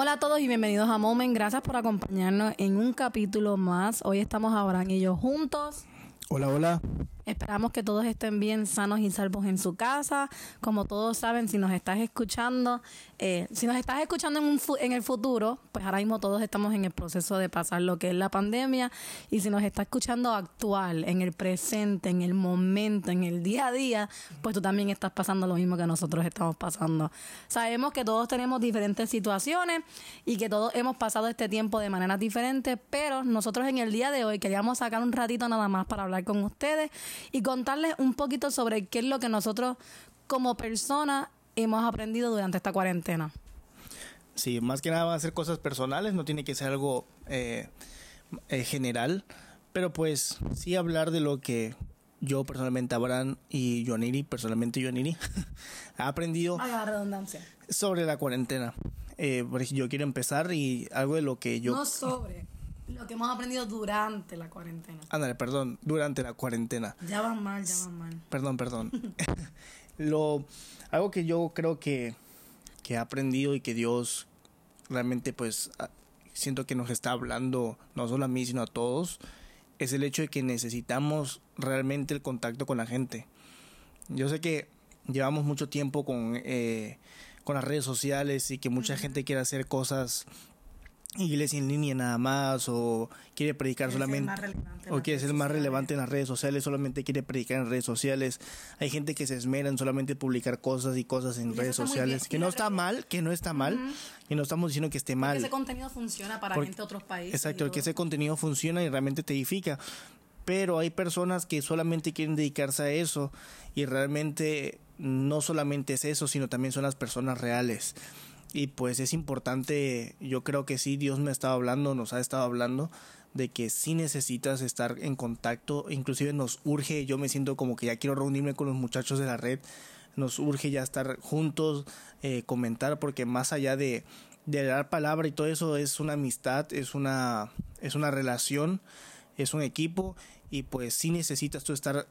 Hola a todos y bienvenidos a Moment. Gracias por acompañarnos en un capítulo más. Hoy estamos Abraham y yo juntos. Hola, hola. Esperamos que todos estén bien sanos y salvos en su casa. Como todos saben, si nos estás escuchando, eh, si nos estás escuchando en, un en el futuro, pues ahora mismo todos estamos en el proceso de pasar lo que es la pandemia. Y si nos estás escuchando actual, en el presente, en el momento, en el día a día, pues tú también estás pasando lo mismo que nosotros estamos pasando. Sabemos que todos tenemos diferentes situaciones y que todos hemos pasado este tiempo de maneras diferentes, pero nosotros en el día de hoy queríamos sacar un ratito nada más para hablar con ustedes y contarles un poquito sobre qué es lo que nosotros como personas hemos aprendido durante esta cuarentena. Sí, más que nada van a ser cosas personales, no tiene que ser algo eh, eh, general, pero pues sí hablar de lo que yo personalmente, Abraham y Joaniri, personalmente Joaniri, ha aprendido redundancia. sobre la cuarentena. Eh, yo quiero empezar y algo de lo que yo... No sobre lo que hemos aprendido durante la cuarentena. Ándale, perdón, durante la cuarentena. Ya van mal, ya van mal. Perdón, perdón. Lo, algo que yo creo que, que he aprendido y que Dios realmente pues siento que nos está hablando, no solo a mí, sino a todos, es el hecho de que necesitamos realmente el contacto con la gente. Yo sé que llevamos mucho tiempo con, eh, con las redes sociales y que mucha gente quiere hacer cosas iglesia en línea nada más o quiere predicar solamente o quiere ser más relevante en las redes sociales solamente quiere predicar en redes sociales. Hay gente que se esmera en solamente publicar cosas y cosas en redes sociales que no está mal que no está mal y no estamos diciendo que esté mal. Porque ese contenido funciona para gente de otros países exacto que ese contenido funciona y realmente te edifica. Pero hay personas que solamente quieren dedicarse a eso y realmente no solamente es eso sino también son las personas reales y pues es importante, yo creo que sí, Dios me ha estado hablando, nos ha estado hablando de que sí necesitas estar en contacto, inclusive nos urge, yo me siento como que ya quiero reunirme con los muchachos de la red, nos urge ya estar juntos, eh, comentar, porque más allá de, de dar palabra y todo eso es una amistad, es una, es una relación, es un equipo y pues sí necesitas tú estar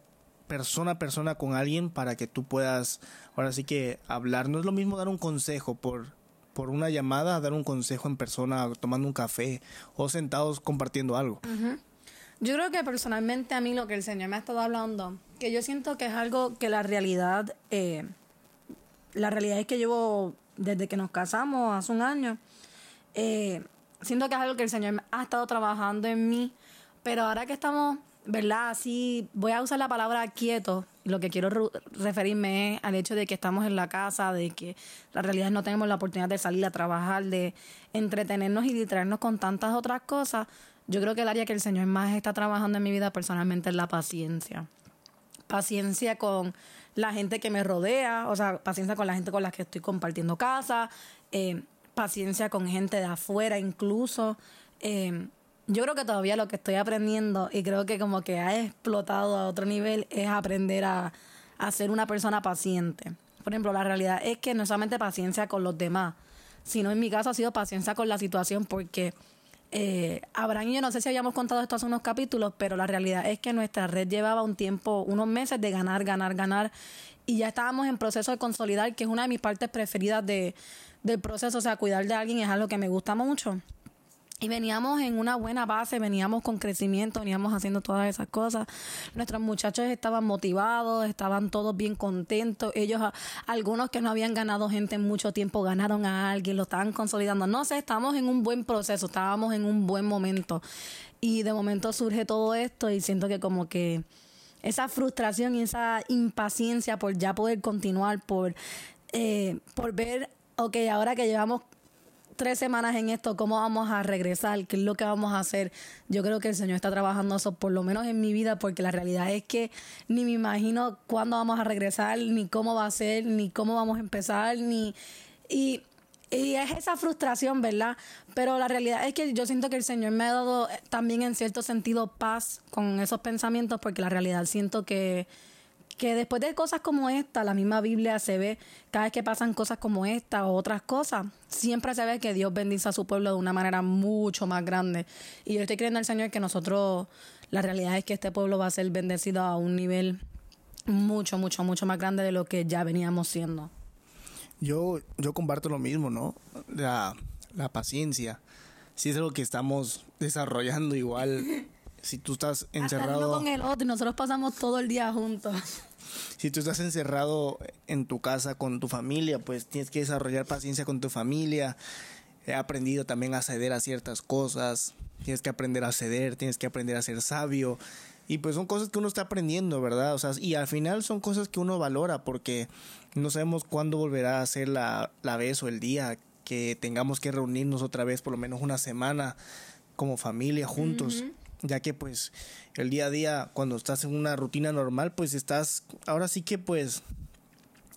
persona a persona con alguien para que tú puedas ahora sí que hablar. No es lo mismo dar un consejo por por una llamada, dar un consejo en persona, tomando un café o sentados compartiendo algo. Yo creo que personalmente a mí lo que el Señor me ha estado hablando, que yo siento que es algo que la realidad, eh, la realidad es que llevo desde que nos casamos hace un año, eh, siento que es algo que el Señor ha estado trabajando en mí, pero ahora que estamos ¿verdad? Así voy a usar la palabra quieto. Lo que quiero referirme es al hecho de que estamos en la casa, de que la realidad no tenemos la oportunidad de salir a trabajar, de entretenernos y distraernos con tantas otras cosas. Yo creo que el área que el Señor más está trabajando en mi vida personalmente es la paciencia. Paciencia con la gente que me rodea, o sea, paciencia con la gente con la que estoy compartiendo casa, eh, paciencia con gente de afuera incluso. Eh, yo creo que todavía lo que estoy aprendiendo y creo que como que ha explotado a otro nivel es aprender a, ser una persona paciente. Por ejemplo, la realidad es que no solamente paciencia con los demás, sino en mi caso ha sido paciencia con la situación porque eh, Abraham y yo no sé si habíamos contado esto hace unos capítulos, pero la realidad es que nuestra red llevaba un tiempo, unos meses de ganar, ganar, ganar y ya estábamos en proceso de consolidar, que es una de mis partes preferidas de, del proceso, o sea, cuidar de alguien es algo que me gusta mucho. Y veníamos en una buena base, veníamos con crecimiento, veníamos haciendo todas esas cosas. Nuestros muchachos estaban motivados, estaban todos bien contentos. Ellos, algunos que no habían ganado gente en mucho tiempo, ganaron a alguien, lo estaban consolidando. No sé, estamos en un buen proceso, estábamos en un buen momento. Y de momento surge todo esto y siento que como que esa frustración y esa impaciencia por ya poder continuar, por, eh, por ver, ok, ahora que llevamos tres semanas en esto, ¿cómo vamos a regresar? ¿Qué es lo que vamos a hacer? Yo creo que el Señor está trabajando eso, por lo menos en mi vida, porque la realidad es que ni me imagino cuándo vamos a regresar, ni cómo va a ser, ni cómo vamos a empezar, ni... Y, y es esa frustración, ¿verdad? Pero la realidad es que yo siento que el Señor me ha dado también en cierto sentido paz con esos pensamientos, porque la realidad siento que que después de cosas como esta, la misma Biblia se ve, cada vez que pasan cosas como esta o otras cosas, siempre se ve que Dios bendice a su pueblo de una manera mucho más grande. Y yo estoy creyendo al Señor que nosotros, la realidad es que este pueblo va a ser bendecido a un nivel mucho, mucho, mucho más grande de lo que ya veníamos siendo. Yo, yo comparto lo mismo, ¿no? La, la paciencia. Si es algo que estamos desarrollando igual. Si tú estás encerrado... con el otro y nosotros pasamos todo el día juntos. Si tú estás encerrado en tu casa con tu familia, pues tienes que desarrollar paciencia con tu familia. He aprendido también a ceder a ciertas cosas. Tienes que aprender a ceder, tienes que aprender a ser sabio. Y pues son cosas que uno está aprendiendo, ¿verdad? O sea, y al final son cosas que uno valora porque no sabemos cuándo volverá a ser la, la vez o el día que tengamos que reunirnos otra vez por lo menos una semana como familia juntos. Ya que pues el día a día cuando estás en una rutina normal pues estás ahora sí que pues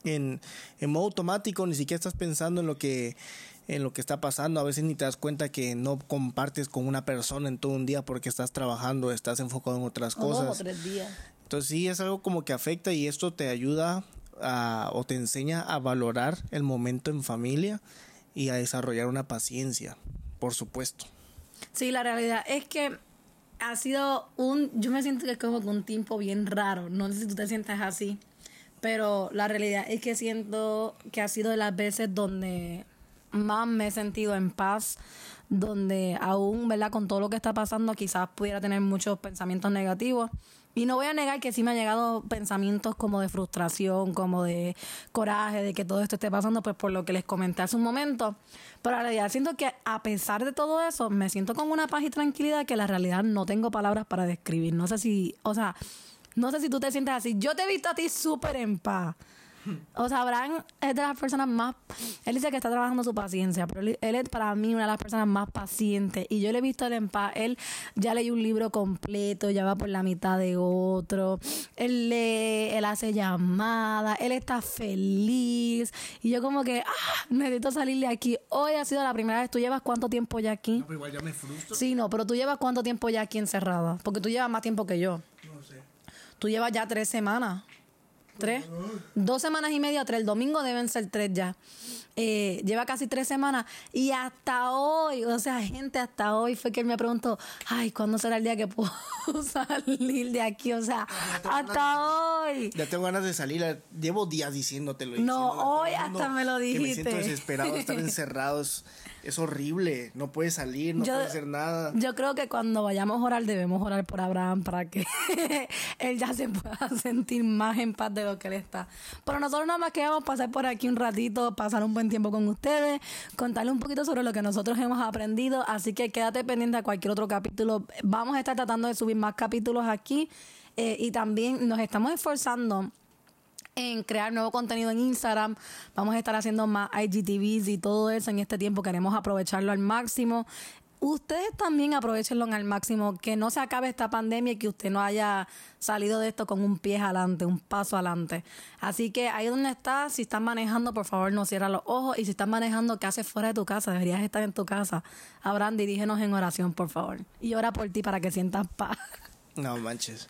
en, en modo automático ni siquiera estás pensando en lo que en lo que está pasando. A veces ni te das cuenta que no compartes con una persona en todo un día porque estás trabajando, estás enfocado en otras cosas. tres días. Entonces sí es algo como que afecta y esto te ayuda a, o te enseña a valorar el momento en familia y a desarrollar una paciencia, por supuesto. Sí, la realidad es que ha sido un, yo me siento que es como un tiempo bien raro, no sé si tú te sientes así, pero la realidad es que siento que ha sido de las veces donde más me he sentido en paz, donde aún, ¿verdad? Con todo lo que está pasando, quizás pudiera tener muchos pensamientos negativos. Y no voy a negar que sí me han llegado pensamientos como de frustración, como de coraje, de que todo esto esté pasando, pues por lo que les comenté hace un momento. Pero la realidad siento que a pesar de todo eso, me siento con una paz y tranquilidad que la realidad no tengo palabras para describir. No sé si, o sea, no sé si tú te sientes así. Yo te he visto a ti súper en paz. O sea, Abraham es de las personas más. Él dice que está trabajando su paciencia, pero él, es para mí una de las personas más pacientes. Y yo le he visto él en paz. Él ya leyó un libro completo, ya va por la mitad de otro. Él lee, él hace llamadas, él está feliz. Y yo, como que, ah, necesito salir de aquí. Hoy ha sido la primera vez. ¿Tú llevas cuánto tiempo ya aquí? No, pero igual ya me frustro. Sí, no, pero tú llevas cuánto tiempo ya aquí encerrada. Porque tú llevas más tiempo que yo. No sé. Tú llevas ya tres semanas. ¿Tres? Dos semanas y media, tres. El domingo deben ser tres ya. Eh, lleva casi tres semanas y hasta hoy, o sea, gente, hasta hoy fue que él me preguntó, ay, ¿cuándo será el día que puedo salir de aquí? O sea, hasta hoy. Ya tengo ganas de salir, llevo días diciéndotelo. No, hoy hasta me lo dijiste. me siento desesperado de estar encerrados es horrible, no puede salir, no puede hacer nada. Yo creo que cuando vayamos a orar debemos orar por Abraham para que él ya se pueda sentir más en paz de lo que él está. Pero nosotros nada más queremos pasar por aquí un ratito, pasar un buen tiempo con ustedes, contarle un poquito sobre lo que nosotros hemos aprendido, así que quédate pendiente a cualquier otro capítulo. Vamos a estar tratando de subir más capítulos aquí eh, y también nos estamos esforzando en crear nuevo contenido en Instagram. Vamos a estar haciendo más IGTVs y todo eso en este tiempo. Queremos aprovecharlo al máximo. Ustedes también aprovechenlo al máximo, que no se acabe esta pandemia y que usted no haya salido de esto con un pie adelante, un paso adelante. Así que ahí donde estás, si estás manejando, por favor no cierra los ojos y si estás manejando, ¿qué haces fuera de tu casa? Deberías estar en tu casa. Abraham, dirígenos en oración, por favor. Y ora por ti para que sientas paz. No manches.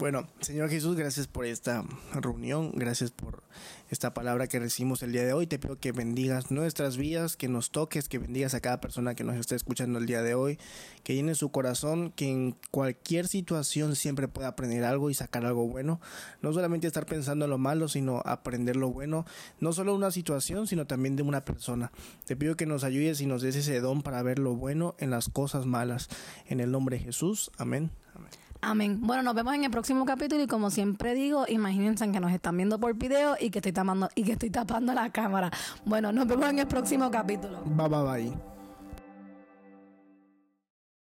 Bueno, Señor Jesús, gracias por esta reunión, gracias por esta palabra que recibimos el día de hoy. Te pido que bendigas nuestras vidas, que nos toques, que bendigas a cada persona que nos está escuchando el día de hoy, que llene su corazón, que en cualquier situación siempre pueda aprender algo y sacar algo bueno. No solamente estar pensando en lo malo, sino aprender lo bueno, no solo de una situación, sino también de una persona. Te pido que nos ayudes y nos des ese don para ver lo bueno en las cosas malas. En el nombre de Jesús, amén. amén. Amén. Bueno, nos vemos en el próximo capítulo y como siempre digo, imagínense que nos están viendo por video y que estoy tapando, y que estoy tapando la cámara. Bueno, nos vemos en el próximo capítulo. Bye bye bye.